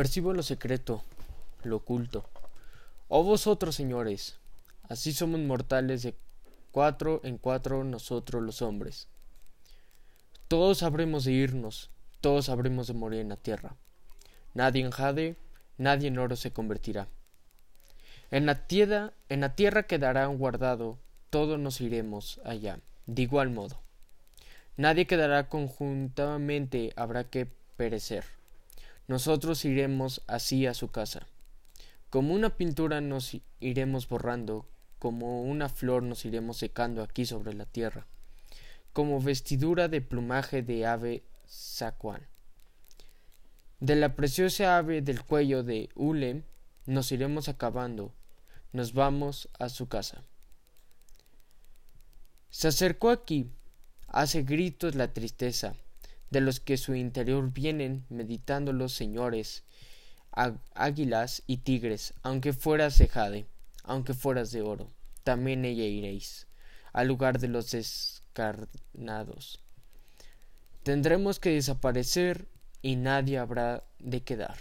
Percibo lo secreto, lo oculto. Oh vosotros, señores, así somos mortales de cuatro en cuatro nosotros los hombres. Todos habremos de irnos, todos habremos de morir en la tierra. Nadie en jade, nadie en oro se convertirá. En la tierra, en la tierra quedará guardado, todos nos iremos allá, de igual modo. Nadie quedará conjuntamente, habrá que perecer. Nosotros iremos así a su casa. Como una pintura nos iremos borrando, como una flor nos iremos secando aquí sobre la tierra, como vestidura de plumaje de ave sacuán. De la preciosa ave del cuello de hule nos iremos acabando, nos vamos a su casa. Se acercó aquí, hace gritos la tristeza, de los que su interior vienen meditando los señores, águilas y tigres, aunque fueras de jade, aunque fueras de oro, también ella iréis, al lugar de los descarnados. Tendremos que desaparecer y nadie habrá de quedar.